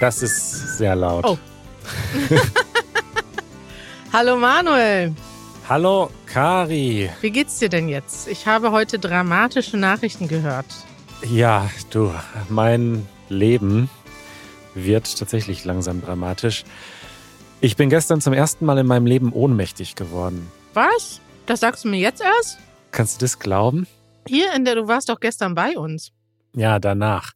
Das ist sehr laut. Oh. Hallo Manuel. Hallo Kari. Wie geht's dir denn jetzt? Ich habe heute dramatische Nachrichten gehört. Ja, du, mein Leben wird tatsächlich langsam dramatisch. Ich bin gestern zum ersten Mal in meinem Leben ohnmächtig geworden. Was? Das sagst du mir jetzt erst? Kannst du das glauben? Hier in der, du warst doch gestern bei uns. Ja, danach.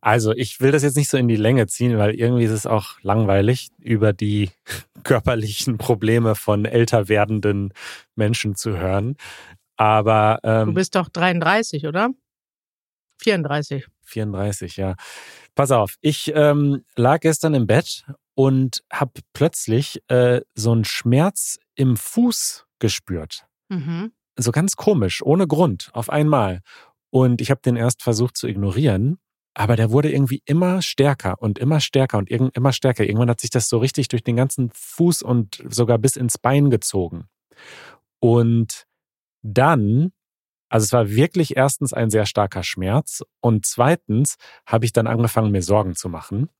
Also ich will das jetzt nicht so in die Länge ziehen, weil irgendwie ist es auch langweilig, über die körperlichen Probleme von älter werdenden Menschen zu hören. Aber ähm, Du bist doch 33, oder? 34. 34, ja. Pass auf, ich ähm, lag gestern im Bett und habe plötzlich äh, so einen Schmerz im Fuß gespürt. Mhm. So ganz komisch, ohne Grund, auf einmal. Und ich habe den erst versucht zu ignorieren, aber der wurde irgendwie immer stärker und immer stärker und immer stärker. Irgendwann hat sich das so richtig durch den ganzen Fuß und sogar bis ins Bein gezogen. Und dann, also es war wirklich erstens ein sehr starker Schmerz und zweitens habe ich dann angefangen, mir Sorgen zu machen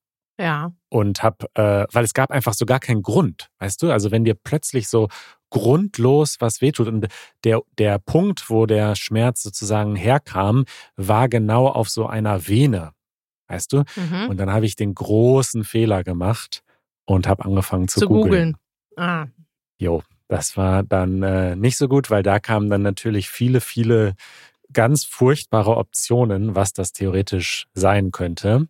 Ja. und habe, äh, weil es gab einfach so gar keinen Grund, weißt du? Also wenn dir plötzlich so grundlos was wehtut und der der Punkt, wo der Schmerz sozusagen herkam, war genau auf so einer Vene, weißt du? Mhm. Und dann habe ich den großen Fehler gemacht und habe angefangen zu, Zu googeln. Ah. Jo, das war dann äh, nicht so gut, weil da kamen dann natürlich viele, viele ganz furchtbare Optionen, was das theoretisch sein könnte.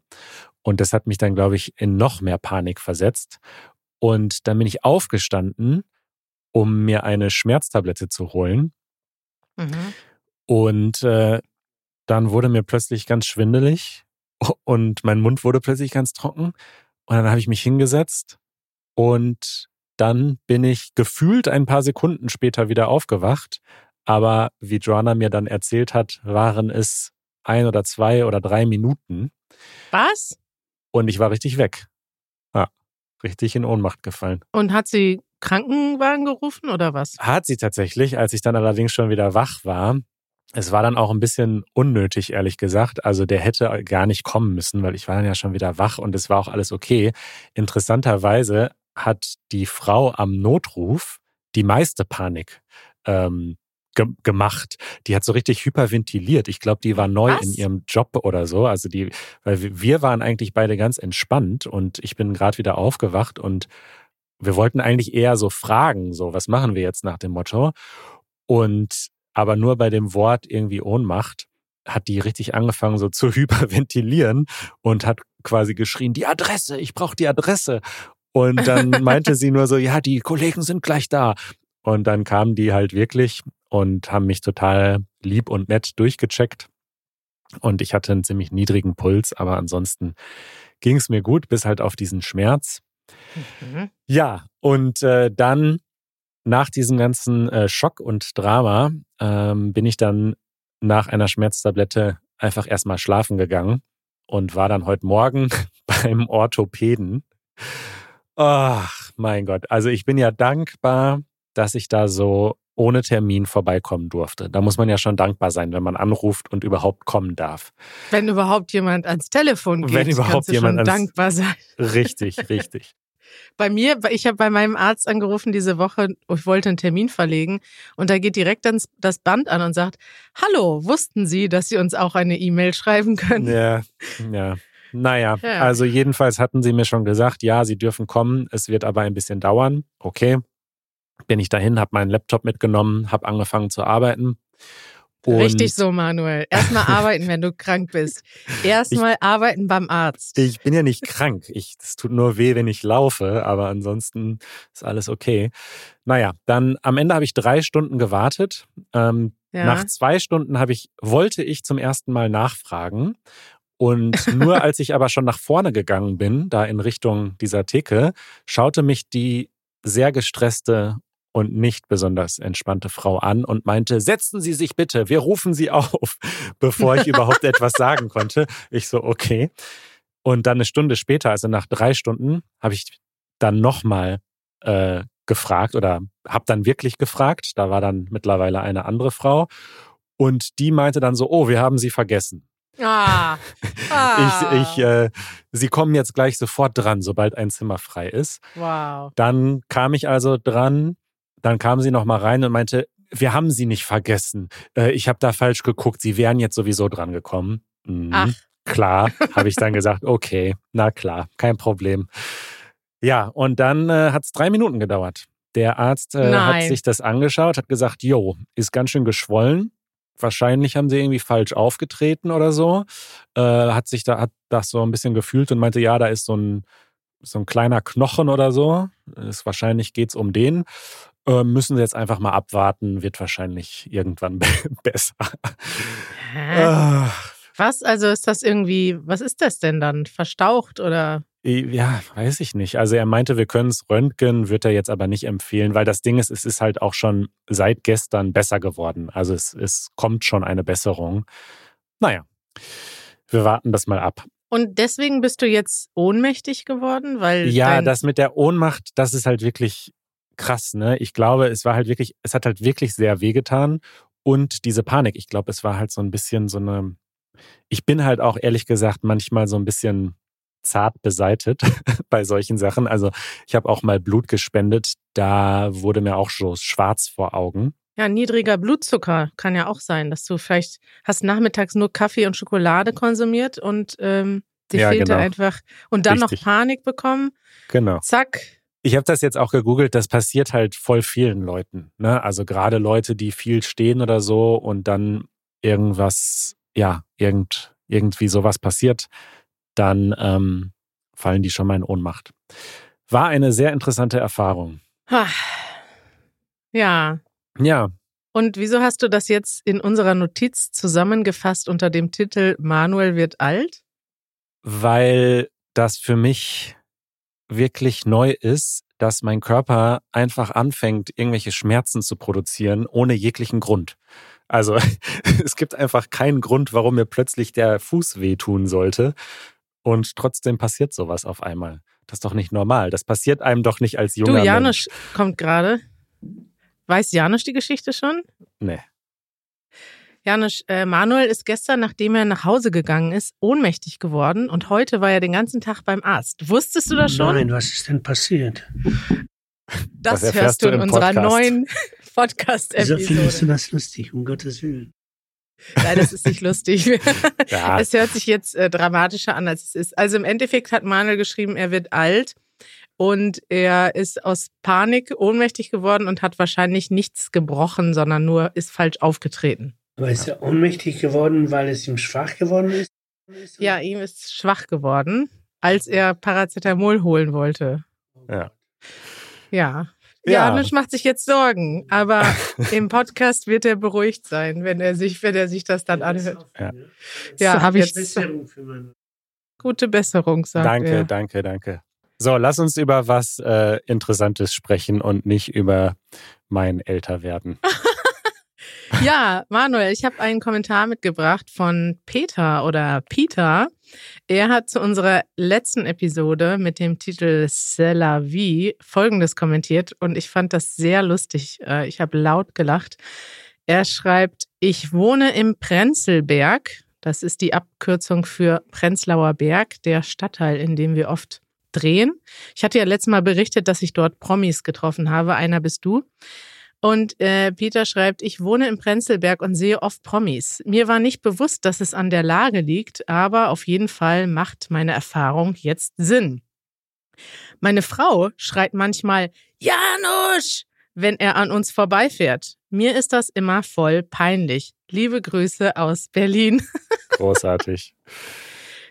Und das hat mich dann, glaube ich, in noch mehr Panik versetzt. Und dann bin ich aufgestanden, um mir eine Schmerztablette zu holen. Mhm. Und äh, dann wurde mir plötzlich ganz schwindelig und mein Mund wurde plötzlich ganz trocken. Und dann habe ich mich hingesetzt und dann bin ich gefühlt ein paar Sekunden später wieder aufgewacht. Aber wie Joanna mir dann erzählt hat, waren es ein oder zwei oder drei Minuten Was? und ich war richtig weg. Ja, richtig in Ohnmacht gefallen. Und hat sie Krankenwagen gerufen oder was? Hat sie tatsächlich, als ich dann allerdings schon wieder wach war. Es war dann auch ein bisschen unnötig, ehrlich gesagt. Also der hätte gar nicht kommen müssen, weil ich war dann ja schon wieder wach und es war auch alles okay. Interessanterweise hat die Frau am Notruf die meiste Panik ähm, ge gemacht. Die hat so richtig hyperventiliert. Ich glaube, die war neu Was? in ihrem Job oder so. Also die, weil wir- wir waren eigentlich beide ganz entspannt und ich bin gerade wieder aufgewacht und wir wollten eigentlich eher so fragen, so, was machen wir jetzt nach dem Motto? Und aber nur bei dem Wort irgendwie Ohnmacht hat die richtig angefangen so zu hyperventilieren und hat quasi geschrien, die Adresse, ich brauche die Adresse. Und dann meinte sie nur so, ja, die Kollegen sind gleich da. Und dann kamen die halt wirklich und haben mich total lieb und nett durchgecheckt. Und ich hatte einen ziemlich niedrigen Puls, aber ansonsten ging es mir gut, bis halt auf diesen Schmerz. Ja, und äh, dann nach diesem ganzen äh, Schock und Drama ähm, bin ich dann nach einer Schmerztablette einfach erstmal schlafen gegangen und war dann heute Morgen beim Orthopäden. Ach, mein Gott. Also ich bin ja dankbar, dass ich da so ohne Termin vorbeikommen durfte. Da muss man ja schon dankbar sein, wenn man anruft und überhaupt kommen darf. Wenn überhaupt jemand ans Telefon geht, Wenn überhaupt kannst du jemand schon ans- dankbar sein. Richtig, richtig. Bei mir, ich habe bei meinem Arzt angerufen diese Woche, ich wollte einen Termin verlegen und da geht direkt dann das Band an und sagt, hallo, wussten Sie, dass Sie uns auch eine E-Mail schreiben können? Ja, ja. Naja, Ja. also jedenfalls hatten sie mir schon gesagt, ja, sie dürfen kommen, es wird aber ein bisschen dauern. Okay. Bin ich dahin, habe meinen Laptop mitgenommen, habe angefangen zu arbeiten. Und Richtig so, Manuel. Erstmal arbeiten, wenn du krank bist. Erstmal arbeiten beim Arzt. Ich bin ja nicht krank. Ich, es tut nur weh, wenn ich laufe, aber ansonsten ist alles okay. Naja, dann am Ende habe ich drei Stunden gewartet. Ähm, ja. Nach zwei Stunden habe ich, wollte ich zum ersten Mal nachfragen. Und nur als ich aber schon nach vorne gegangen bin, da in Richtung dieser Theke, schaute mich die sehr gestresste und nicht besonders entspannte Frau an und meinte, setzen Sie sich bitte, wir rufen Sie auf, bevor ich überhaupt etwas sagen konnte. Ich so, okay. Und dann eine Stunde später, also nach drei Stunden, habe ich dann nochmal äh, gefragt oder habe dann wirklich gefragt. Da war dann mittlerweile eine andere Frau und die meinte dann so, oh, wir haben Sie vergessen. Ah. ah. Ich, ich, äh, sie kommen jetzt gleich sofort dran, sobald ein Zimmer frei ist. wow. Dann kam ich also dran, dann kam sie nochmal rein und meinte, wir haben sie nicht vergessen. Äh, ich habe da falsch geguckt, sie wären jetzt sowieso dran gekommen. Mhm. Ach. Klar, habe ich dann gesagt, okay, na klar, kein Problem. Ja, und dann äh, hat es drei Minuten gedauert. Der Arzt äh, hat sich das angeschaut, hat gesagt, jo, ist ganz schön geschwollen. Wahrscheinlich haben sie irgendwie falsch aufgetreten oder so. Äh, hat sich da, hat das so ein bisschen gefühlt und meinte, ja, da ist so ein, so ein kleiner Knochen oder so. Ist, wahrscheinlich geht's um den. Äh, müssen sie jetzt einfach mal abwarten, wird wahrscheinlich irgendwann besser. Was? Also ist das irgendwie, was ist das denn dann? Verstaucht oder? Ja, weiß ich nicht. Also er meinte, wir können es röntgen, wird er jetzt aber nicht empfehlen, weil das Ding ist, es ist halt auch schon seit gestern besser geworden. Also es, es kommt schon eine Besserung. Naja, wir warten das mal ab. Und deswegen bist du jetzt ohnmächtig geworden, weil Ja, das mit der Ohnmacht, das ist halt wirklich krass, ne? Ich glaube, es war halt wirklich, es hat halt wirklich sehr wehgetan. Und diese Panik, ich glaube, es war halt so ein bisschen so eine. Ich bin halt auch ehrlich gesagt manchmal so ein bisschen zart beseitet bei solchen Sachen. Also ich habe auch mal Blut gespendet, da wurde mir auch so schwarz vor Augen. ja niedriger Blutzucker kann ja auch sein, dass du vielleicht hast nachmittags nur Kaffee und Schokolade konsumiert und ähm, dir Ja, fehlte genau. einfach und dann Richtig. noch Panik bekommen. Genau. Zack. Ich habe das jetzt auch gegoogelt, das passiert halt voll vielen Leuten. Ne? Also gerade Leute, die viel stehen oder so und dann irgendwas, ja, irgend, irgendwie sowas passiert, dann ähm, fallen die schon mal in Ohnmacht. War eine sehr interessante Erfahrung. Ha. Ja. Ja, Und wieso hast du das jetzt in unserer Notiz zusammengefasst unter dem Titel Manuel wird alt? weil das für mich wirklich neu ist, dass mein Körper einfach anfängt, irgendwelche Schmerzen zu produzieren, ohne jeglichen Grund. Also es gibt einfach keinen Grund, warum mir plötzlich der Fuß wehtun sollte. Und trotzdem passiert sowas auf einmal. Das ist doch nicht normal. Das passiert einem doch nicht als junger du, Mensch. Janusz kommt gerade. Weiß Janusz die Geschichte schon? Nee. Janusz, äh, Manuel ist gestern, nachdem er nach Hause gegangen ist, ohnmächtig geworden und heute war er den ganzen Tag beim Arzt. Wusstest du das schon? Nein, was ist denn passiert? das hörst du in unserer Podcast. neuen Wieso Podcast-Episode. findest du das lustig, um Gottes Willen? Nein, das ist nicht lustig. Ja, Es hört sich jetzt äh, dramatischer an, als es ist. Also im Endeffekt hat Manuel geschrieben, er wird alt und er ist aus Panik ohnmächtig geworden und hat wahrscheinlich nichts gebrochen, sondern nur ist falsch aufgetreten. Aber ist er ohnmächtig geworden, weil es ihm schwach geworden ist? Ja, ihm ist schwach geworden, als er Paracetamol holen wollte. Ja. Ja. Ja. Janusz macht sich jetzt Sorgen, aber im Podcast wird er beruhigt sein, wenn er sich, wenn er sich das dann anhört. Ja. Ja, hab ich- Besserung für meinen. Gute Besserung, sagt danke, er. danke, danke. So, lass uns über was äh, Interessantes sprechen und nicht über mein Älterwerden. Ja, Manuel, ich habe einen Kommentar mitgebracht von Peter oder Peter. Er hat zu unserer letzten Episode mit dem Titel C'est la vie folgendes kommentiert und ich fand das sehr lustig. Äh, Ich habe laut gelacht. Er schreibt, ich wohne im Prenzlberg. Das ist die Abkürzung für Prenzlauer Berg, der Stadtteil, in dem wir oft drehen. Ich hatte ja letztes Mal berichtet, dass ich dort Promis getroffen habe. Einer bist du. Und äh, Peter schreibt, ich wohne im Prenzlberg und sehe oft Promis. Mir war nicht bewusst, dass es an der Lage liegt, aber auf jeden Fall macht meine Erfahrung jetzt Sinn. Meine Frau schreit manchmal Janusz, wenn er an uns vorbeifährt. Mir ist das immer voll peinlich. Liebe Grüße aus Berlin. Großartig.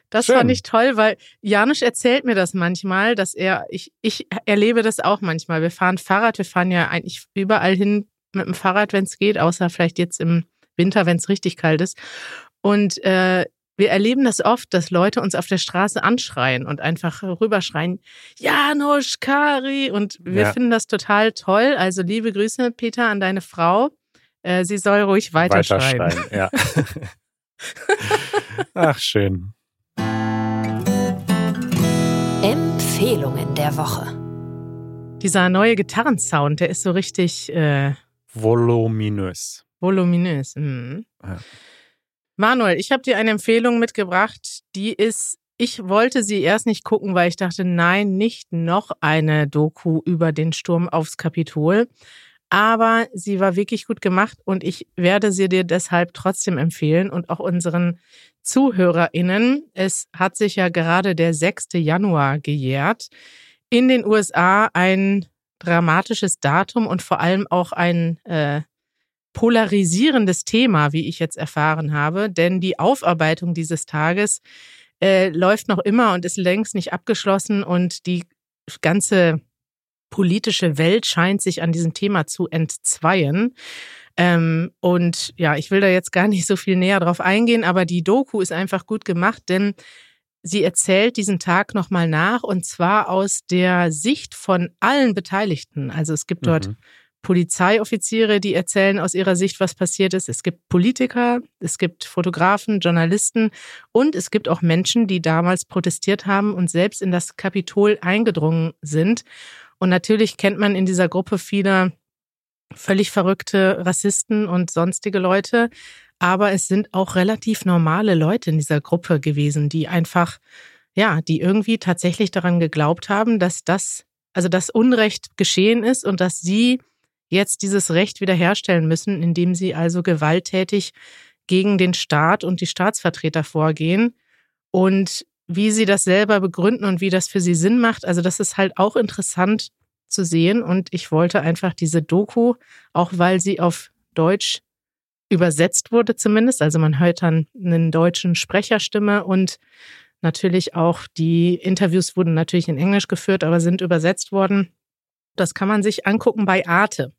Das Schön. fand ich toll, weil Janusz erzählt mir das manchmal, dass er, ich, ich erlebe das auch manchmal. Wir fahren Fahrrad, wir fahren ja eigentlich überall hin mit dem Fahrrad, wenn es geht, außer vielleicht jetzt im Winter, wenn es richtig kalt ist. Und äh, wir erleben das oft, dass Leute uns auf der Straße anschreien und einfach rüberschreien, Janusz, Kari. Und wir Ja. finden das total toll. Also liebe Grüße, Peter, an deine Frau. Äh, sie soll ruhig weiterschreien. Weiterschreien, ja. Ach, schön. Empfehlungen der Woche. Dieser neue Gitarrensound, der ist so richtig äh, Voluminös. voluminös. Mhm. Ja. Manuel, ich habe dir eine Empfehlung mitgebracht, die ist, ich wollte sie erst nicht gucken, weil ich dachte, nein, nicht noch eine Doku über den Sturm aufs Kapitol. Aber sie war wirklich gut gemacht und ich werde sie dir deshalb trotzdem empfehlen und auch unseren ZuhörerInnen. Es hat sich ja gerade der 6. Januar gejährt. In den USA ein dramatisches Datum und vor allem auch ein äh, polarisierendes Thema, wie ich jetzt erfahren habe, denn die Aufarbeitung dieses Tages äh, läuft noch immer und ist längst nicht abgeschlossen und die ganze politische Welt scheint sich an diesem Thema zu entzweien. Ähm, und ja, ich will da jetzt gar nicht so viel näher drauf eingehen, aber die Doku ist einfach gut gemacht, denn sie erzählt diesen Tag nochmal nach und zwar aus der Sicht von allen Beteiligten. Also es gibt dort mhm. Polizeioffiziere, die erzählen aus ihrer Sicht, was passiert ist. Es gibt Politiker, es gibt Fotografen, Journalisten und es gibt auch Menschen, die damals protestiert haben und selbst in das Kapitol eingedrungen sind. Und natürlich kennt man in dieser Gruppe viele völlig verrückte Rassisten und sonstige Leute. Aber es sind auch relativ normale Leute in dieser Gruppe gewesen, die einfach, ja, die irgendwie tatsächlich daran geglaubt haben, dass das, also das Unrecht geschehen ist und dass sie jetzt dieses Recht wiederherstellen müssen, indem sie also gewalttätig gegen den Staat und die Staatsvertreter vorgehen. Und wie sie das selber begründen und wie das für sie Sinn macht, also das ist halt auch interessant zu sehen. Und ich wollte einfach diese Doku, auch weil sie auf Deutsch übersetzt wurde zumindest, also man hört dann einen deutschen Sprecherstimme und natürlich auch die Interviews wurden natürlich in Englisch geführt, aber sind übersetzt worden. Das kann man sich angucken bei Arte.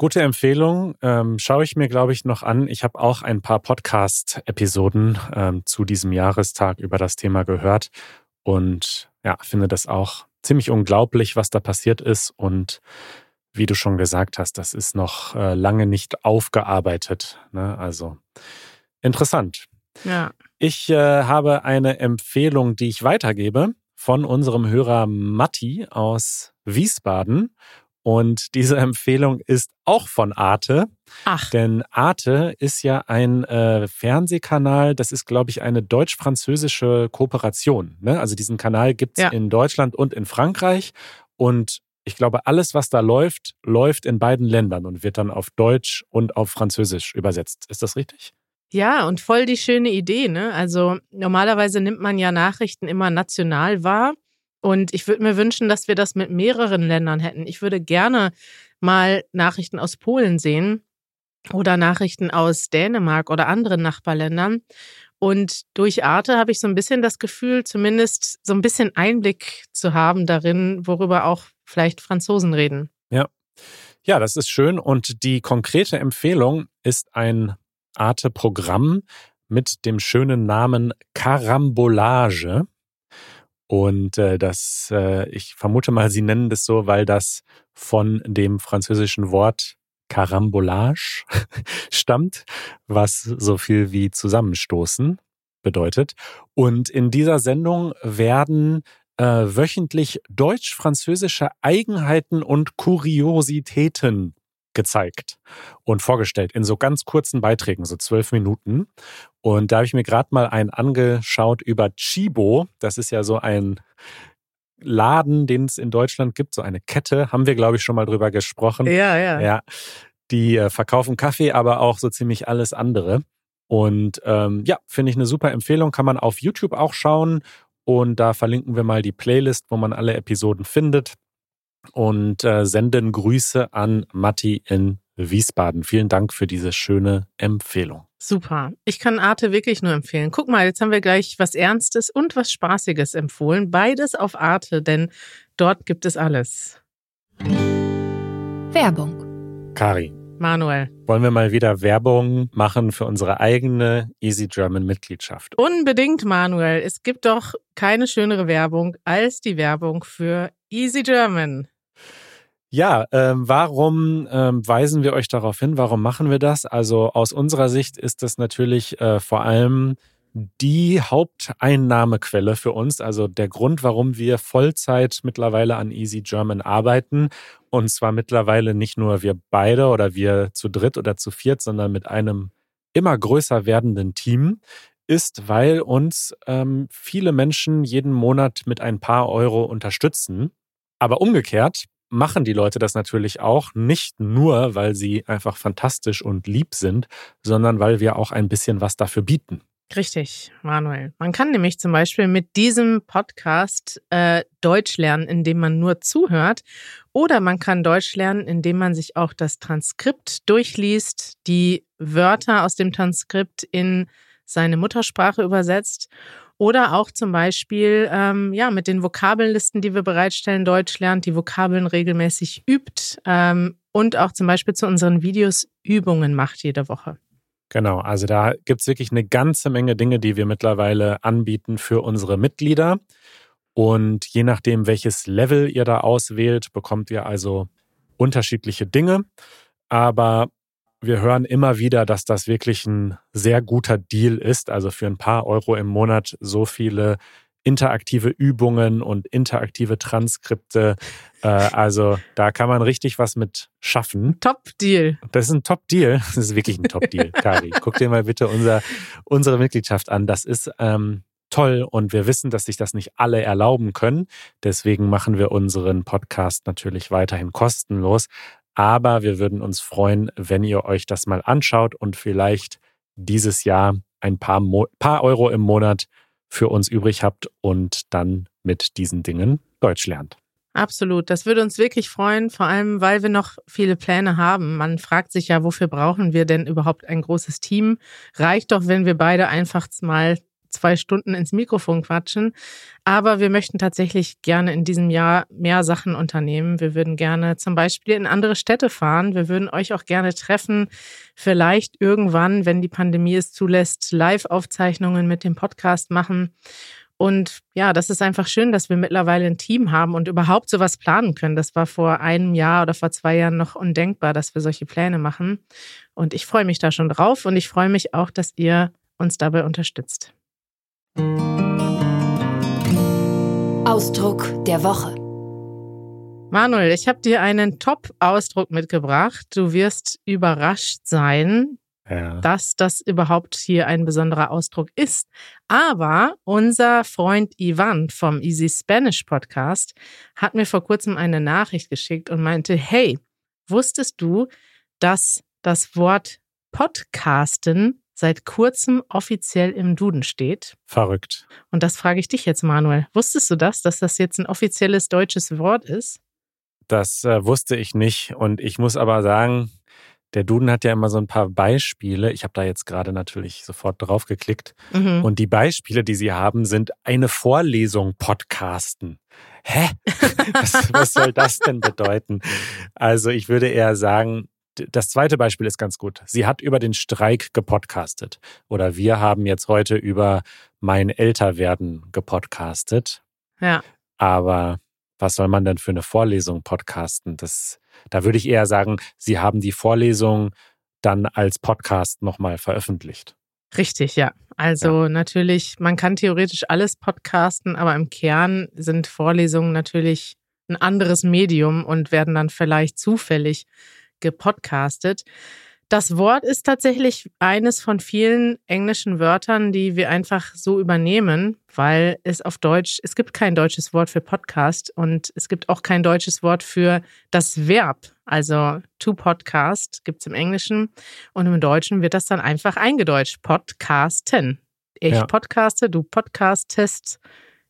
Gute Empfehlung. Ähm, schaue ich mir, glaube ich, noch an. Ich habe auch ein paar Podcast-Episoden ähm, zu diesem Jahrestag über das Thema gehört und ja, finde das auch ziemlich unglaublich, was da passiert ist. Und wie du schon gesagt hast, das ist noch äh, lange nicht aufgearbeitet. Ne? Also interessant. Ja. Ich äh, habe eine Empfehlung, die ich weitergebe von unserem Hörer Matti aus Wiesbaden. Und diese Empfehlung ist auch von Arte. Ach. Denn Arte ist ja ein äh, Fernsehkanal, das ist, glaube ich, eine deutsch-französische Kooperation. Ne? Also diesen Kanal gibt es ja. in Deutschland und in Frankreich. Und ich glaube, alles, was da läuft, läuft in beiden Ländern und wird dann auf Deutsch und auf Französisch übersetzt. Ist das richtig? Ja, und voll die schöne Idee, ne? Also normalerweise nimmt man ja Nachrichten immer national wahr. Und ich würde mir wünschen, dass wir das mit mehreren Ländern hätten. Ich würde gerne mal Nachrichten aus Polen sehen oder Nachrichten aus Dänemark oder anderen Nachbarländern. Und durch Arte habe ich so ein bisschen das Gefühl, zumindest so ein bisschen Einblick zu haben darin, worüber auch vielleicht Franzosen reden. Ja. Ja, das ist schön. Und die konkrete Empfehlung ist ein Arte-Programm mit dem schönen Namen Karambolage. Und äh, das, äh, ich vermute mal, Sie nennen das so, weil das von dem französischen Wort Carambolage stammt, was so viel wie zusammenstoßen bedeutet. Und in dieser Sendung werden äh, wöchentlich deutsch-französische Eigenheiten und Kuriositäten gezeigt und vorgestellt in so ganz kurzen Beiträgen, so zwölf Minuten. Und da habe ich mir gerade mal einen angeschaut über Chibo. Das ist ja so ein Laden, den es in Deutschland gibt, so eine Kette, haben wir, glaube ich, schon mal drüber gesprochen. Ja, ja. Ja. Die äh, verkaufen Kaffee, aber auch so ziemlich alles andere. Und ähm, ja, finde ich eine super Empfehlung. Kann man auf YouTube auch schauen. Und da verlinken wir mal die Playlist, wo man alle Episoden findet und äh, senden Grüße an Matti in Wiesbaden. Vielen Dank für diese schöne Empfehlung. Super. Ich kann Arte wirklich nur empfehlen. Guck mal, jetzt haben wir gleich was Ernstes und was Spaßiges empfohlen. Beides auf Arte, denn dort gibt es alles. Werbung. Kari. Manuel. Wollen wir mal wieder Werbung machen für unsere eigene Easy German Mitgliedschaft? Unbedingt, Manuel. Es gibt doch keine schönere Werbung als die Werbung für Easy German. Ja, ähm, warum ähm, weisen wir euch darauf hin? Warum machen wir das? Also aus unserer Sicht ist das natürlich äh, vor allem die Haupteinnahmequelle für uns, also der Grund, warum wir Vollzeit mittlerweile an Easy German arbeiten. Und zwar mittlerweile nicht nur wir beide oder wir zu dritt oder zu viert, sondern mit einem immer größer werdenden Team ist, weil uns ähm, viele Menschen jeden Monat mit ein paar Euro unterstützen. Aber umgekehrt machen die Leute das natürlich auch nicht nur, weil sie einfach fantastisch und lieb sind, sondern weil wir auch ein bisschen was dafür bieten. Richtig, Manuel. Man kann nämlich zum Beispiel mit diesem Podcast äh, Deutsch lernen, indem man nur zuhört. Oder man kann Deutsch lernen, indem man sich auch das Transkript durchliest, die Wörter aus dem Transkript in seine Muttersprache übersetzt. Oder auch zum Beispiel ähm, ja, mit den Vokabellisten, die wir bereitstellen, Deutsch lernt, die Vokabeln regelmäßig übt ähm, und auch zum Beispiel zu unseren Videos Übungen macht jede Woche. Genau, also da gibt es wirklich eine ganze Menge Dinge, die wir mittlerweile anbieten für unsere Mitglieder. Und je nachdem, welches Level ihr da auswählt, bekommt ihr also unterschiedliche Dinge. Aber wir hören immer wieder, dass das wirklich ein sehr guter Deal ist. Also für ein paar Euro im Monat so viele interaktive Übungen und interaktive Transkripte. Äh, also da kann man richtig was mit schaffen. Top-Deal. Das ist ein Top-Deal. Das ist wirklich ein Top-Deal, Kari. Guck dir mal bitte unser, unsere Mitgliedschaft an. Das ist ähm, toll und wir wissen, dass sich das nicht alle erlauben können. Deswegen machen wir unseren Podcast natürlich weiterhin kostenlos. Aber wir würden uns freuen, wenn ihr euch das mal anschaut und vielleicht dieses Jahr ein paar, Mo paar Euro im Monat für uns übrig habt und dann mit diesen Dingen Deutsch lernt. Absolut, das würde uns wirklich freuen, vor allem weil wir noch viele Pläne haben. Man fragt sich ja, wofür brauchen wir denn überhaupt ein großes Team? Reicht doch, wenn wir beide einfach mal zwei Stunden ins Mikrofon quatschen. Aber wir möchten tatsächlich gerne in diesem Jahr mehr Sachen unternehmen. Wir würden gerne zum Beispiel in andere Städte fahren. Wir würden euch auch gerne treffen. Vielleicht irgendwann, wenn die Pandemie es zulässt, Live-Aufzeichnungen mit dem Podcast machen. Und ja, das ist einfach schön, dass wir mittlerweile ein Team haben und überhaupt sowas planen können. Das war vor einem Jahr oder vor zwei Jahren noch undenkbar, dass wir solche Pläne machen. Und ich freue mich da schon drauf und ich freue mich auch, dass ihr uns dabei unterstützt. Ausdruck der Woche. Manuel, ich habe dir einen Top-Ausdruck mitgebracht. Du wirst überrascht sein, ja. dass das überhaupt hier ein besonderer Ausdruck ist. Aber unser Freund Ivan vom Easy Spanish Podcast hat mir vor kurzem eine Nachricht geschickt und meinte, hey, wusstest du, dass das Wort Podcasten seit kurzem offiziell im Duden steht. Verrückt. Und das frage ich dich jetzt, Manuel. Wusstest du das, dass das jetzt ein offizielles deutsches Wort ist? Das äh, wusste ich nicht. Und ich muss aber sagen, der Duden hat ja immer so ein paar Beispiele. Ich habe da jetzt gerade natürlich sofort drauf geklickt. Mhm. Und die Beispiele, die sie haben, sind eine Vorlesung podcasten. Hä? was, was soll das denn bedeuten? Also ich würde eher sagen, das zweite Beispiel ist ganz gut. Sie hat über den Streik gepodcastet. Oder wir haben jetzt heute über mein Älterwerden gepodcastet. Ja. Aber was soll man denn für eine Vorlesung podcasten? Das, da würde ich eher sagen, Sie haben die Vorlesung dann als Podcast nochmal veröffentlicht. Richtig, ja. Also ja. natürlich, man kann theoretisch alles podcasten, aber im Kern sind Vorlesungen natürlich ein anderes Medium und werden dann vielleicht zufällig gepodcastet. Das Wort ist tatsächlich eines von vielen englischen Wörtern, die wir einfach so übernehmen, weil es auf Deutsch, es gibt kein deutsches Wort für Podcast und es gibt auch kein deutsches Wort für das Verb. Also to podcast gibt es im Englischen und im Deutschen wird das dann einfach eingedeutscht. Podcasten. Ich ja. podcaste, du podcastest,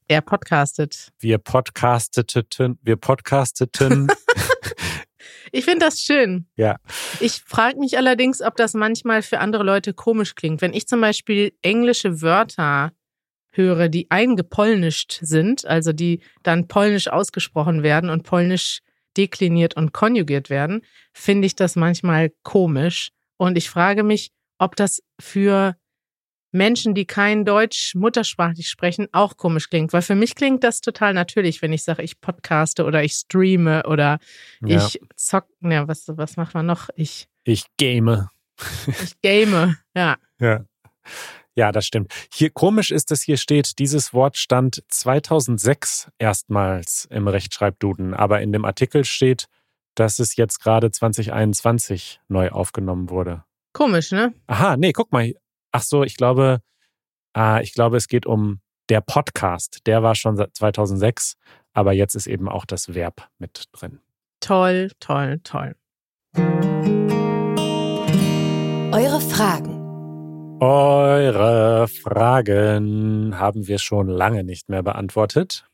er podcastet. Wir podcasteten, wir podcasteten. Ich finde das schön. Ja. Ich frage mich allerdings, ob das manchmal für andere Leute komisch klingt. Wenn ich zum Beispiel englische Wörter höre, die eingepolnischt sind, also die dann polnisch ausgesprochen werden und polnisch dekliniert und konjugiert werden, finde ich das manchmal komisch. Und ich frage mich, ob das für Menschen, die kein Deutsch muttersprachlich sprechen, auch komisch klingt. Weil für mich klingt das total natürlich, wenn ich sage, ich podcaste oder ich streame oder ja. ich zock. Ja, was, was macht man noch? Ich. Ich game. Ich game, ja. Ja. Ja, das stimmt. Hier komisch ist, dass hier steht, dieses Wort stand 2006 erstmals im Rechtschreibduden, aber in dem Artikel steht, dass es jetzt gerade 2021 neu aufgenommen wurde. Komisch, ne? Aha, nee, guck mal. Ach so, ich glaube, äh, ich glaube, es geht um der Podcast. Der war schon seit 2006, aber jetzt ist eben auch das Verb mit drin. Toll, toll, toll. Eure Fragen. Eure Fragen haben wir schon lange nicht mehr beantwortet.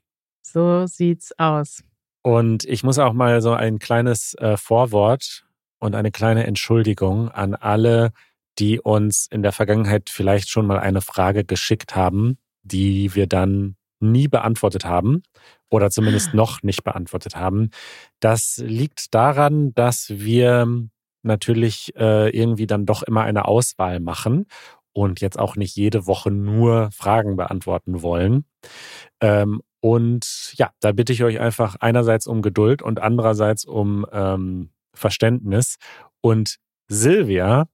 So sieht's aus. Und ich muss auch mal so ein kleines äh, Vorwort und eine kleine Entschuldigung an alle, die uns in der Vergangenheit vielleicht schon mal eine Frage geschickt haben, die wir dann nie beantwortet haben oder zumindest noch nicht beantwortet haben. Das liegt daran, dass wir natürlich äh, irgendwie dann doch immer eine Auswahl machen und jetzt auch nicht jede Woche nur Fragen beantworten wollen. Ähm, und ja, da bitte ich euch einfach einerseits um Geduld und andererseits um ähm, Verständnis. Und Silvia,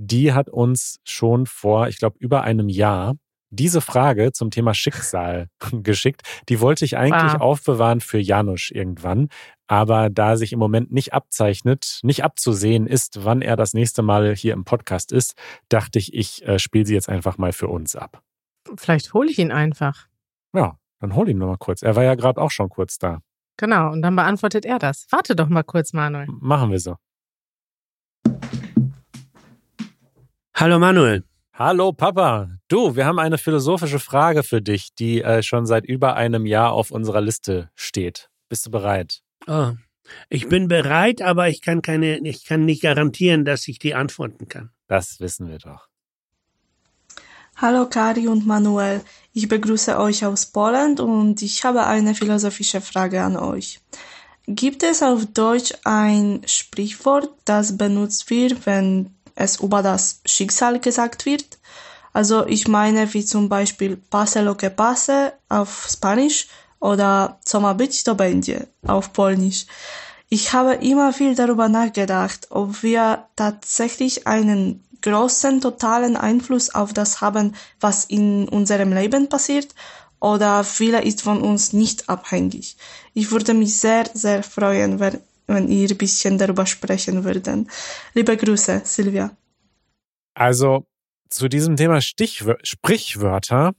die hat uns schon vor, ich glaube, über einem Jahr diese Frage zum Thema Schicksal geschickt. Die wollte ich eigentlich wow. aufbewahren für Janusz irgendwann. Aber da sich im Moment nicht abzeichnet, nicht abzusehen ist, wann er das nächste Mal hier im Podcast ist, dachte ich, ich äh, spiele sie jetzt einfach mal für uns ab. Vielleicht hole ich ihn einfach. Ja, dann hol ihn noch mal kurz. Er war ja gerade auch schon kurz da. Genau, und dann beantwortet er das. Warte doch mal kurz, Manuel. Machen wir so. Hallo Manuel. Hallo Papa. Du, wir haben eine philosophische Frage für dich, die äh, schon seit über einem Jahr auf unserer Liste steht. Bist du bereit? Oh, ich bin bereit, aber ich kann keine, ich kann nicht garantieren, dass ich die antworten kann. Das wissen wir doch. Hallo Kari und Manuel, ich begrüße euch aus Polen und ich habe eine philosophische Frage an euch. Gibt es auf Deutsch ein Sprichwort, das benutzt wird, wenn es über das Schicksal gesagt wird. Also ich meine wie zum Beispiel pase lo que pase auf Spanisch oder co ma być to będzie auf Polnisch. Ich habe immer viel darüber nachgedacht, ob wir tatsächlich einen großen totalen Einfluss auf das haben, was in unserem Leben passiert, oder viele ist von uns nicht abhängig. Ich würde mich sehr, sehr freuen, wenn wenn ihr ein bisschen darüber sprechen würden. Liebe Grüße, Silvia. Also zu diesem Thema Stichwör Sprichwörter,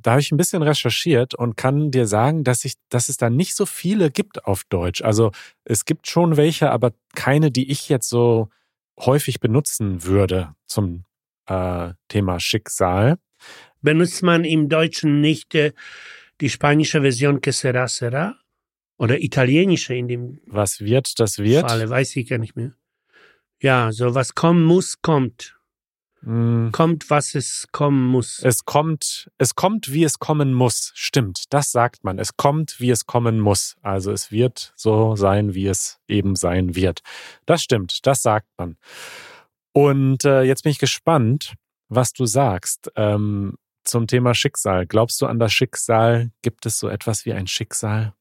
da habe ich ein bisschen recherchiert und kann dir sagen, dass, ich, dass es da nicht so viele gibt auf Deutsch. Also es gibt schon welche, aber keine, die ich jetzt so häufig benutzen würde zum äh, Thema Schicksal. Benutzt man im Deutschen nicht äh, die spanische Version que será, será? Oder italienische in dem Was wird, das wird. Falle, weiß ich gar nicht mehr. Ja, so was kommen muss, kommt. Mm. Kommt, was es kommen muss. Es kommt, es kommt, wie es kommen muss. Stimmt, das sagt man. Es kommt, wie es kommen muss. Also es wird so sein, wie es eben sein wird. Das stimmt, das sagt man. Und äh, jetzt bin ich gespannt, was du sagst ähm, zum Thema Schicksal. Glaubst du an das Schicksal? Gibt es so etwas wie ein Schicksal?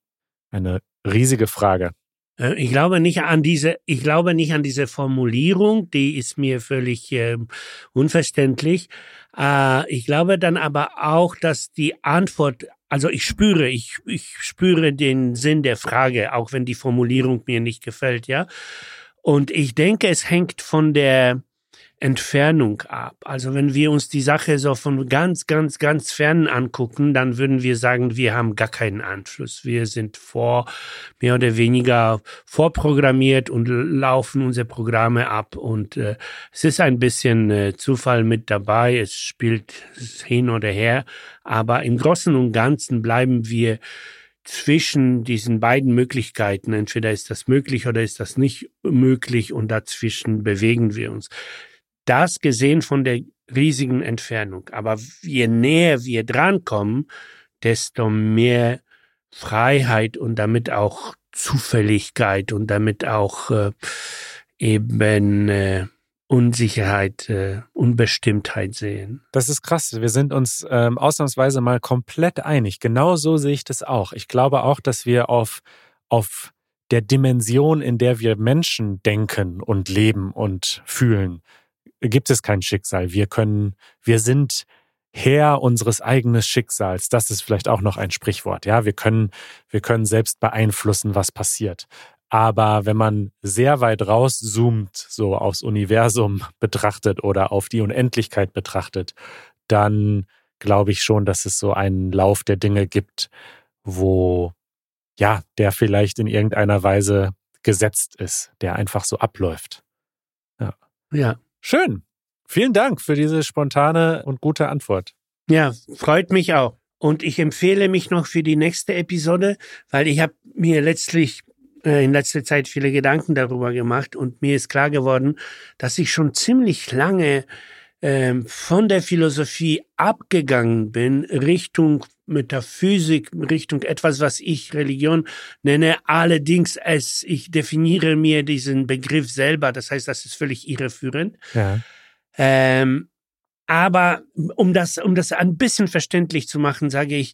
Eine riesige Frage. Äh, ich glaube nicht an diese, ich glaube nicht an diese Formulierung, die ist mir völlig äh, unverständlich. Äh, ich glaube dann aber auch, dass die Antwort, also ich spüre, ich, ich spüre den Sinn der Frage, auch wenn die Formulierung mir nicht gefällt, ja. Und ich denke, es hängt von der Entfernung ab. Also wenn wir uns die Sache so von ganz, ganz, ganz fern angucken, dann würden wir sagen, wir haben gar keinen Einfluss. Wir sind vor, mehr oder weniger vorprogrammiert und laufen unsere Programme ab. Und äh, es ist ein bisschen äh, Zufall mit dabei. Es spielt hin oder her. Aber im Großen und Ganzen bleiben wir zwischen diesen beiden Möglichkeiten. Entweder ist das möglich oder ist das nicht möglich und dazwischen bewegen wir uns. Das gesehen von der riesigen Entfernung. Aber je näher wir drankommen, desto mehr Freiheit und damit auch Zufälligkeit und damit auch äh, eben äh, Unsicherheit, äh, Unbestimmtheit sehen. Das ist krass. Wir sind uns ähm, ausnahmsweise mal komplett einig. Genau so sehe ich das auch. Ich glaube auch, dass wir auf, auf der Dimension, in der wir Menschen denken und leben und fühlen, gibt es kein Schicksal. Wir können, wir sind Herr unseres eigenen Schicksals. Das ist vielleicht auch noch ein Sprichwort. Ja, wir können, wir können selbst beeinflussen, was passiert. Aber wenn man sehr weit rauszoomt, so aufs Universum betrachtet oder auf die Unendlichkeit betrachtet, dann glaube ich schon, dass es so einen Lauf der Dinge gibt, wo ja, der vielleicht in irgendeiner Weise gesetzt ist, der einfach so abläuft. Ja. Ja. Schön. Vielen Dank für diese spontane und gute Antwort. Ja, freut mich auch. Und ich empfehle mich noch für die nächste Episode, weil ich habe mir letztlich äh, in letzter Zeit viele Gedanken darüber gemacht und mir ist klar geworden, dass ich schon ziemlich lange ähm, von der Philosophie abgegangen bin Richtung Metaphysik, Richtung etwas, was ich Religion nenne. Allerdings, es, ich definiere mir diesen Begriff selber. Das heißt, das ist völlig irreführend. Ja. Ähm, aber um das, um das ein bisschen verständlich zu machen, sage ich,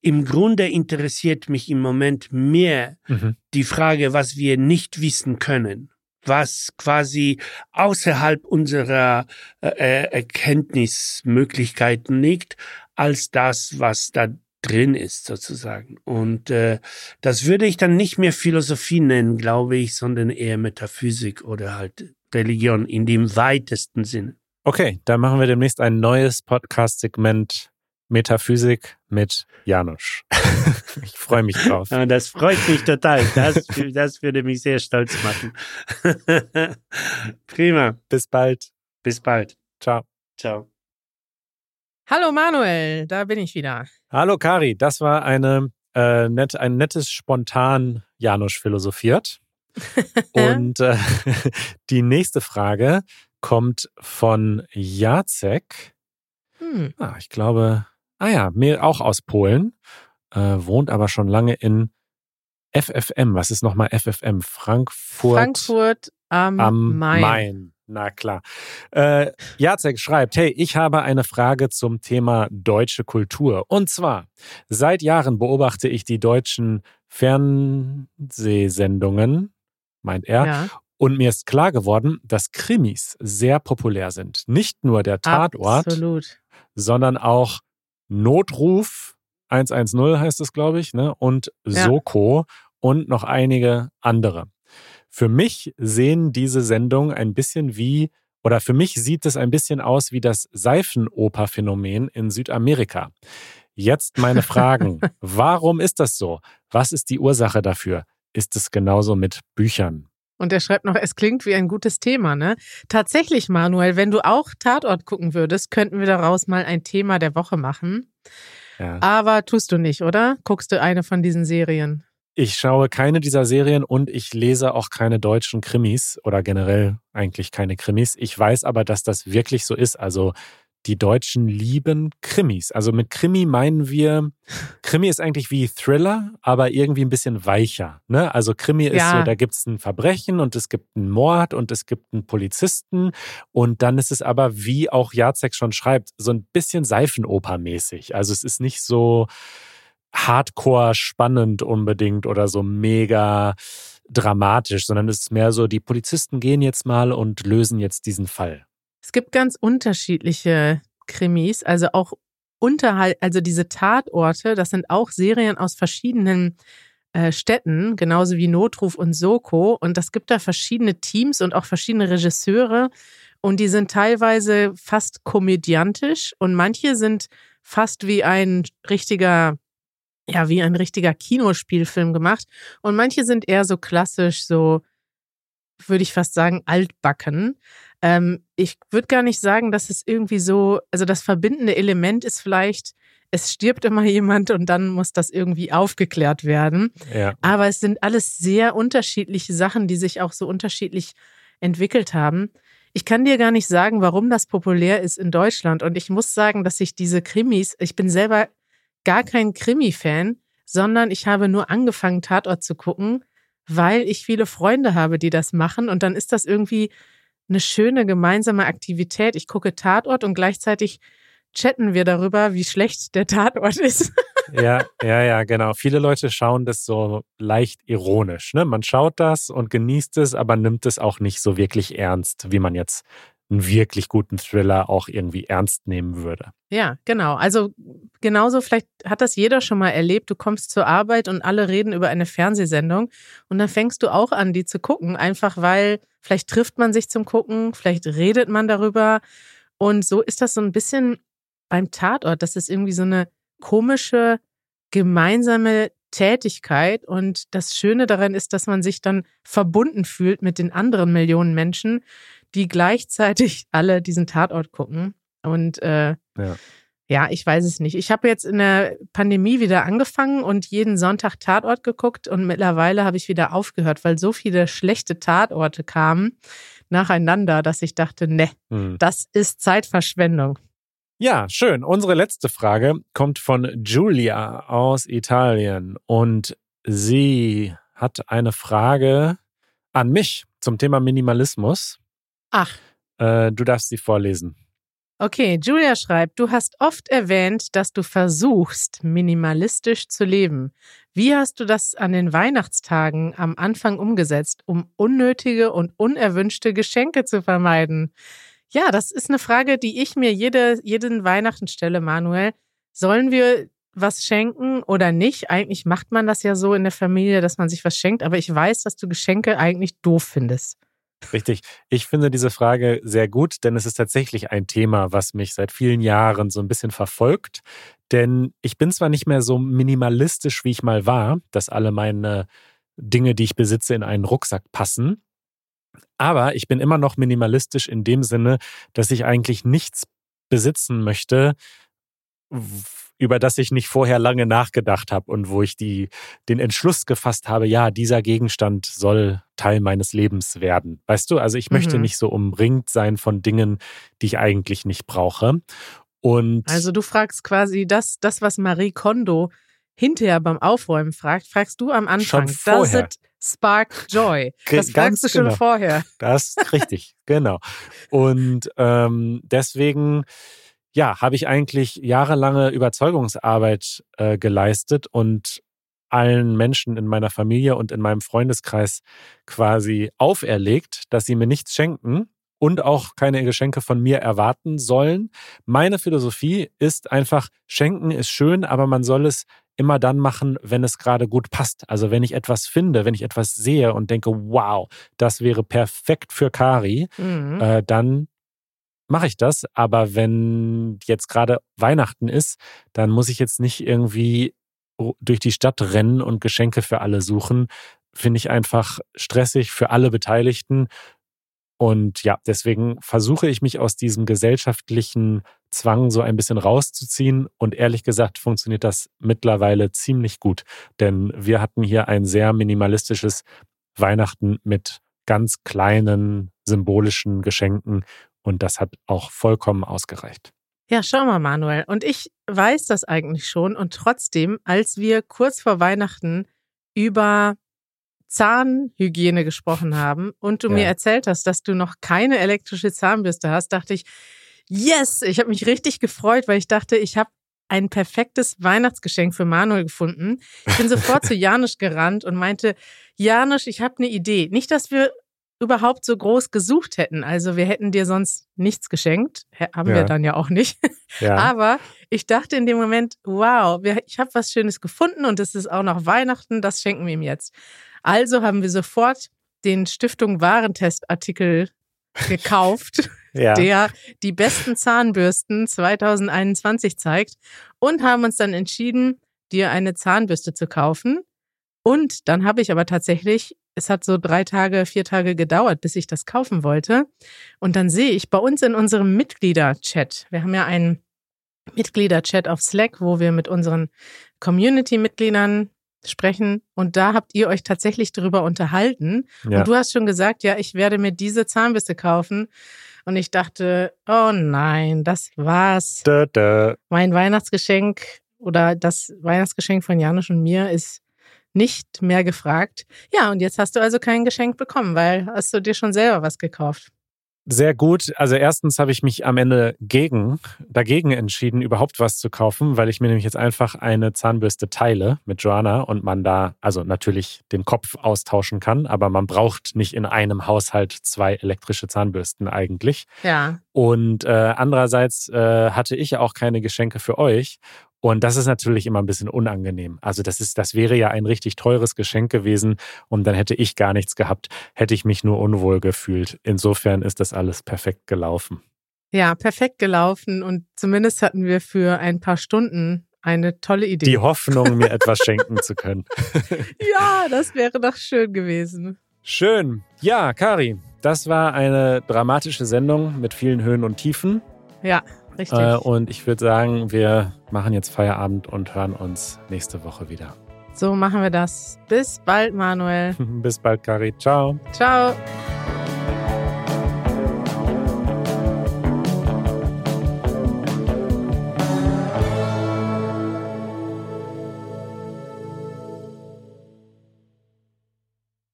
im Grunde interessiert mich im Moment mehr Mhm. die Frage, was wir nicht wissen können, was quasi außerhalb unserer äh, Erkenntnismöglichkeiten liegt, als das, was da drin ist sozusagen. Und äh, das würde ich dann nicht mehr Philosophie nennen, glaube ich, sondern eher Metaphysik oder halt Religion in dem weitesten Sinne. Okay, dann machen wir demnächst ein neues Podcast-Segment Metaphysik mit Janusz. ich freue mich drauf. Ja, das freut mich total. Das, das würde mich sehr stolz machen. Prima. Bis bald. Bis bald. Ciao. Ciao. Hallo Manuel, da bin ich wieder. Hallo Kari, das war eine, äh, nett, ein nettes Spontan Janusz philosophiert. Und äh, die nächste Frage kommt von Jacek. Hm. Ah, ich glaube, ah ja, mir auch aus Polen, äh, wohnt aber schon lange in FFM. Was ist nochmal FFM? Frankfurt, Frankfurt am, am Main. Main. Na klar. Äh, Jacek schreibt, hey, ich habe eine Frage zum Thema deutsche Kultur. Und zwar, seit Jahren beobachte ich die deutschen Fernsehsendungen, meint er, Ja, und mir ist klar geworden, dass Krimis sehr populär sind. Nicht nur der Tatort, absolut. sondern auch Notruf 110 heißt es, glaube ich, ne? und Ja. Soko und noch einige andere. Für mich sehen diese Sendungen ein bisschen wie, oder für mich sieht es ein bisschen aus wie das Seifenoper-Phänomen in Südamerika. Jetzt meine Fragen. Warum ist das so? Was ist die Ursache dafür? Ist es genauso mit Büchern? Und er schreibt noch, es klingt wie ein gutes Thema, ne? Tatsächlich, Manuel, wenn du auch Tatort gucken würdest, könnten wir daraus mal ein Thema der Woche machen. Ja. Aber tust du nicht, oder? Guckst du eine von diesen Serien? Ich schaue keine dieser Serien und ich lese auch keine deutschen Krimis oder generell eigentlich keine Krimis. Ich weiß aber, dass das wirklich so ist. Also die Deutschen lieben Krimis. Also mit Krimi meinen wir, Krimi ist eigentlich wie Thriller, aber irgendwie ein bisschen weicher. Ne? Also Krimi ist Ja. so, da gibt es ein Verbrechen und es gibt einen Mord und es gibt einen Polizisten und dann ist es aber, wie auch Jacek schon schreibt, so ein bisschen Seifenoper-mäßig. Also es ist nicht so hardcore spannend unbedingt oder so mega dramatisch, sondern es ist mehr so, die Polizisten gehen jetzt mal und lösen jetzt diesen Fall. Es gibt ganz unterschiedliche Krimis, also auch unterhalb, also diese Tatorte, das sind auch Serien aus verschiedenen äh, Städten, genauso wie Notruf und Soko. Und das gibt da verschiedene Teams und auch verschiedene Regisseure. Und die sind teilweise fast komödiantisch und manche sind fast wie ein richtiger, ja, wie ein richtiger Kinospielfilm gemacht. Und manche sind eher so klassisch, so, würde ich fast sagen, altbacken. Ähm, ich würde gar nicht sagen, dass es irgendwie so, also das verbindende Element ist vielleicht, es stirbt immer jemand und dann muss das irgendwie aufgeklärt werden. Ja. Aber es sind alles sehr unterschiedliche Sachen, die sich auch so unterschiedlich entwickelt haben. Ich kann dir gar nicht sagen, warum das populär ist in Deutschland. Und ich muss sagen, dass ich diese Krimis, ich bin selber gar kein Krimi-Fan, sondern ich habe nur angefangen, Tatort zu gucken, weil ich viele Freunde habe, die das machen. Und dann ist das irgendwie eine schöne gemeinsame Aktivität. Ich gucke Tatort und gleichzeitig chatten wir darüber, wie schlecht der Tatort ist. Ja, ja, ja, genau. Viele Leute schauen das so leicht ironisch. Ne? Man schaut das und genießt es, aber nimmt es auch nicht so wirklich ernst, wie man jetzt einen wirklich guten Thriller auch irgendwie ernst nehmen würde. Ja, genau. Also genauso, vielleicht hat das jeder schon mal erlebt. Du kommst zur Arbeit und alle reden über eine Fernsehsendung und dann fängst du auch an, die zu gucken, einfach weil vielleicht trifft man sich zum Gucken, vielleicht redet man darüber. Und so ist das so ein bisschen beim Tatort. Das ist irgendwie so eine komische gemeinsame Tätigkeit. Und das Schöne daran ist, dass man sich dann verbunden fühlt mit den anderen Millionen Menschen, die gleichzeitig alle diesen Tatort gucken. Und äh, Ja. ja, ich weiß es nicht. Ich habe jetzt in der Pandemie wieder angefangen und jeden Sonntag Tatort geguckt und mittlerweile habe ich wieder aufgehört, weil so viele schlechte Tatorte kamen nacheinander, dass ich dachte, ne, Hm. das ist Zeitverschwendung. Ja, schön. Unsere letzte Frage kommt von Julia aus Italien und sie hat eine Frage an mich zum Thema Minimalismus. Ach, Äh, du darfst sie vorlesen. okay. Julia schreibt, du hast oft erwähnt, dass du versuchst, minimalistisch zu leben. Wie hast du das an den Weihnachtstagen am Anfang umgesetzt, um unnötige und unerwünschte Geschenke zu vermeiden? Ja, das ist eine Frage, die ich mir jede, jeden Weihnachten stelle, Manuel. Sollen wir was schenken oder nicht? Eigentlich macht man das ja so in der Familie, dass man sich was schenkt, aber ich weiß, dass du Geschenke eigentlich doof findest. Richtig. Ich finde diese Frage sehr gut, denn es ist tatsächlich ein Thema, was mich seit vielen Jahren so ein bisschen verfolgt. Denn ich bin zwar nicht mehr so minimalistisch, wie ich mal war, dass alle meine Dinge, die ich besitze, in einen Rucksack passen. Aber ich bin immer noch minimalistisch in dem Sinne, dass ich eigentlich nichts besitzen möchte, über das ich nicht vorher lange nachgedacht habe und wo ich die, den Entschluss gefasst habe, ja, dieser Gegenstand soll Teil meines Lebens werden. Weißt du, also ich möchte Mhm. nicht so umringt sein von Dingen, die ich eigentlich nicht brauche. Und Also du fragst quasi das, das, was Marie Kondo hinterher beim Aufräumen fragt, fragst du am Anfang. Schon vorher. Does it spark joy? Das ganz fragst du schon genau. vorher. Das ist richtig, genau. Und ähm, deswegen, ja, habe ich eigentlich jahrelange Überzeugungsarbeit äh, geleistet und allen Menschen in meiner Familie und in meinem Freundeskreis quasi auferlegt, dass sie mir nichts schenken und auch keine Geschenke von mir erwarten sollen. Meine Philosophie ist einfach, schenken ist schön, aber man soll es immer dann machen, wenn es gerade gut passt. Also wenn ich etwas finde, wenn ich etwas sehe und denke, wow, das wäre perfekt für Kari, Mhm. äh, dann mache ich das. Aber wenn jetzt gerade Weihnachten ist, dann muss ich jetzt nicht irgendwie durch die Stadt rennen und Geschenke für alle suchen. Finde ich einfach stressig für alle Beteiligten. Und ja, deswegen versuche ich mich aus diesem gesellschaftlichen Zwang so ein bisschen rauszuziehen. Und ehrlich gesagt funktioniert das mittlerweile ziemlich gut. Denn wir hatten hier ein sehr minimalistisches Weihnachten mit ganz kleinen symbolischen Geschenken. Und das hat auch vollkommen ausgereicht. Ja, schau mal, Manuel. Und ich weiß das eigentlich schon. Und trotzdem, als wir kurz vor Weihnachten über Zahnhygiene gesprochen haben und du Ja. mir erzählt hast, dass du noch keine elektrische Zahnbürste hast, dachte ich, yes, ich habe mich richtig gefreut, weil ich dachte, ich habe ein perfektes Weihnachtsgeschenk für Manuel gefunden. Ich bin sofort zu Janusz gerannt und meinte, Janusz, ich habe eine Idee. Nicht, dass wir überhaupt so groß gesucht hätten. Also wir hätten dir sonst nichts geschenkt. Haben Ja. wir dann ja auch nicht. Ja, Aber ich dachte in dem Moment, wow, ich habe was Schönes gefunden und es ist auch noch Weihnachten, das schenken wir ihm jetzt. Also haben wir sofort den Stiftung Warentest-Artikel gekauft, ja. der die besten Zahnbürsten 2021 zeigt und haben uns dann entschieden, dir eine Zahnbürste zu kaufen. Und dann habe ich aber tatsächlich, es hat so drei Tage, vier Tage gedauert, bis ich das kaufen wollte. Und dann sehe ich bei uns in unserem Mitglieder-Chat, wir haben ja einen Mitglieder-Chat auf Slack, wo wir mit unseren Community-Mitgliedern sprechen. Und da habt ihr euch tatsächlich darüber unterhalten. ja. Und du hast schon gesagt, ja, ich werde mir diese Zahnbürste kaufen. Und ich dachte, oh nein, das war's. Dö, dö. Mein Weihnachtsgeschenk oder das Weihnachtsgeschenk von Janusz und mir ist nicht mehr gefragt. Ja, und jetzt hast du also kein Geschenk bekommen, weil hast du dir schon selber was gekauft. Sehr gut. Also erstens habe ich mich am Ende gegen, dagegen entschieden, überhaupt was zu kaufen, weil ich mir nämlich jetzt einfach eine Zahnbürste teile mit Joanna und man da also natürlich den Kopf austauschen kann, aber man braucht nicht in einem Haushalt zwei elektrische Zahnbürsten eigentlich. Ja. Und äh, andererseits äh, hatte ich auch keine Geschenke für euch. Und das ist natürlich immer ein bisschen unangenehm. Also das ist, das wäre ja ein richtig teures Geschenk gewesen und dann hätte ich gar nichts gehabt, hätte ich mich nur unwohl gefühlt. Insofern ist das alles perfekt gelaufen. Ja, perfekt gelaufen und zumindest hatten wir für ein paar Stunden eine tolle Idee. Die Hoffnung, mir etwas schenken zu können. ja, das wäre doch schön gewesen. Schön. Ja, Kari, das war eine dramatische Sendung mit vielen Höhen und Tiefen. Ja, richtig. Äh, und ich würde sagen, wir machen jetzt Feierabend und hören uns nächste Woche wieder. So machen wir das. Bis bald, Manuel. Bis bald, Kari. Ciao. Ciao.